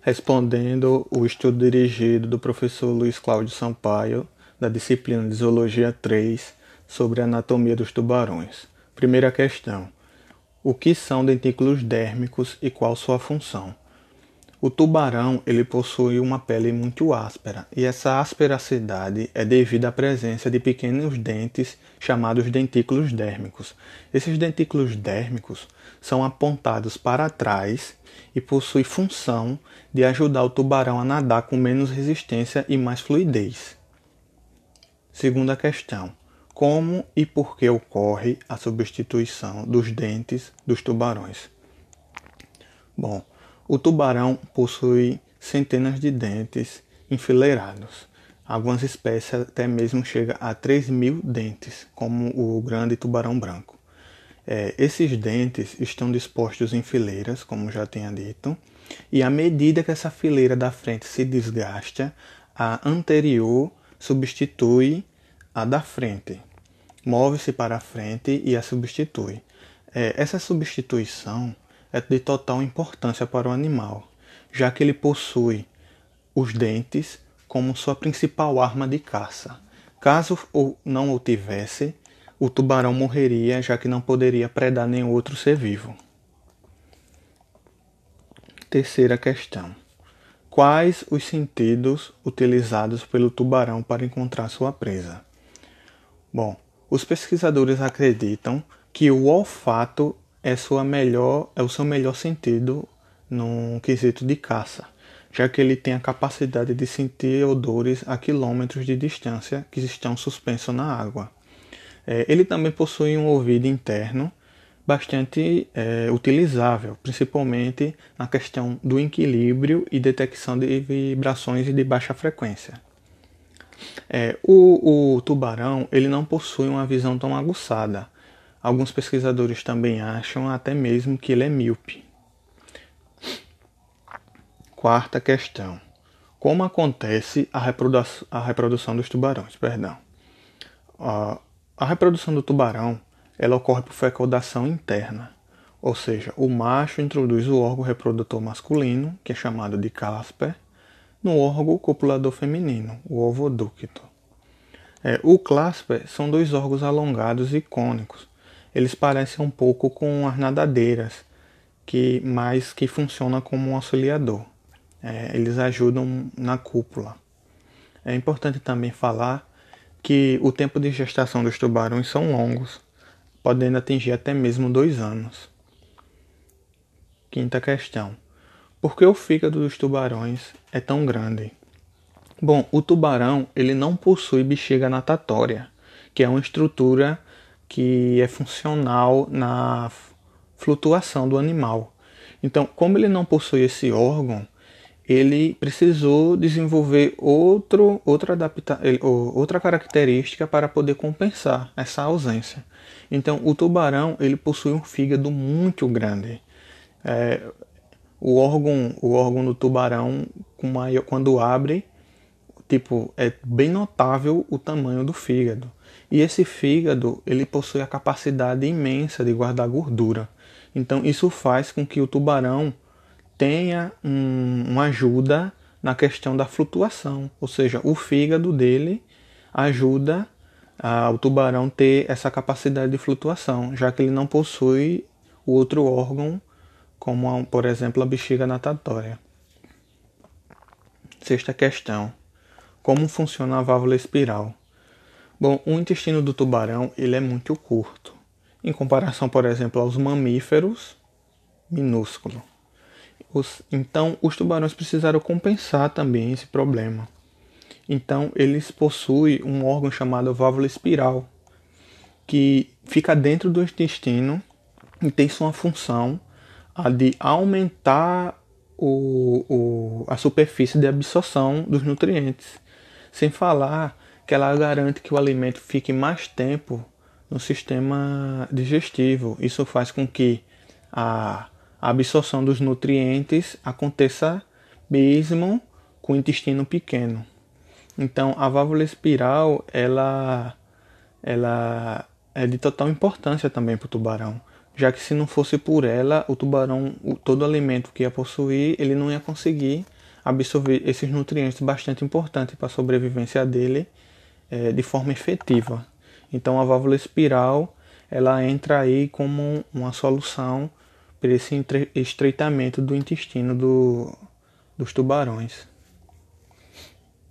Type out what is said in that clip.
respondendo o estudo dirigido do professor Luiz Cláudio Sampaio, da disciplina de Zoologia 3, sobre a anatomia dos tubarões. Primeira questão: O que são dentículos dérmicos e qual sua função? O tubarão ele possui uma pele muito áspera e essa asperacidade é devido à presença de pequenos dentes chamados dentículos dérmicos. Esses dentículos dérmicos são apontados para trás e possuem função de ajudar o tubarão a nadar com menos resistência e mais fluidez. Segunda questão: Como e por que ocorre a substituição dos dentes dos tubarões? Bom, o tubarão possui centenas de dentes enfileirados. Algumas espécies até mesmo chegam a 3 mil dentes, como o grande tubarão branco. É, esses dentes estão dispostos em fileiras, como já tinha dito, e à medida que essa fileira da frente se desgasta, a anterior substitui a da frente, move-se para a frente e a substitui. É, essa substituição é de total importância para o animal, já que ele possui os dentes como sua principal arma de caça. Caso não o tivesse, o tubarão morreria, já que não poderia predar nenhum outro ser vivo. Terceira questão: Quais os sentidos utilizados pelo tubarão para encontrar sua presa? Bom, os pesquisadores acreditam que o olfato é, sua melhor, é o seu melhor sentido no quesito de caça, já que ele tem a capacidade de sentir odores a quilômetros de distância que estão suspensos na água. É, ele também possui um ouvido interno bastante é, utilizável, principalmente na questão do equilíbrio e detecção de vibrações de baixa frequência. É, o, o tubarão ele não possui uma visão tão aguçada, Alguns pesquisadores também acham até mesmo que ele é míope. Quarta questão. Como acontece a, reprodu a reprodução dos tubarões? Perdão. Uh, a reprodução do tubarão ela ocorre por fecundação interna, ou seja, o macho introduz o órgão reprodutor masculino, que é chamado de clasper, no órgão copulador feminino, o ovoducto. É, o clasper são dois órgãos alongados e cônicos, eles parecem um pouco com as nadadeiras, que mais que funciona como um auxiliador. É, eles ajudam na cúpula. É importante também falar que o tempo de gestação dos tubarões são longos, podendo atingir até mesmo dois anos. Quinta questão: Por que o fígado dos tubarões é tão grande? Bom, o tubarão ele não possui bexiga natatória, que é uma estrutura que é funcional na flutuação do animal. Então, como ele não possui esse órgão, ele precisou desenvolver outro, outra, adapta, outra característica para poder compensar essa ausência. Então, o tubarão ele possui um fígado muito grande. É, o órgão, o órgão do tubarão, quando abre, tipo, é bem notável o tamanho do fígado. E esse fígado, ele possui a capacidade imensa de guardar gordura. Então isso faz com que o tubarão tenha um, uma ajuda na questão da flutuação, ou seja, o fígado dele ajuda a, o tubarão ter essa capacidade de flutuação, já que ele não possui o outro órgão, como por exemplo a bexiga natatória. Sexta questão: Como funciona a válvula espiral? Bom, o intestino do tubarão ele é muito curto, em comparação, por exemplo, aos mamíferos, minúsculo. Os, então, os tubarões precisaram compensar também esse problema. Então, eles possuem um órgão chamado válvula espiral, que fica dentro do intestino e tem sua função a de aumentar o, o, a superfície de absorção dos nutrientes. Sem falar que ela garante que o alimento fique mais tempo no sistema digestivo. Isso faz com que a absorção dos nutrientes aconteça mesmo com o intestino pequeno. Então, a válvula espiral ela, ela é de total importância também para o tubarão, já que se não fosse por ela, o tubarão, todo alimento que ia possuir, ele não ia conseguir absorver esses nutrientes bastante importantes para a sobrevivência dele é, de forma efetiva. Então a válvula espiral ela entra aí como uma solução para esse estreitamento do intestino do, dos tubarões.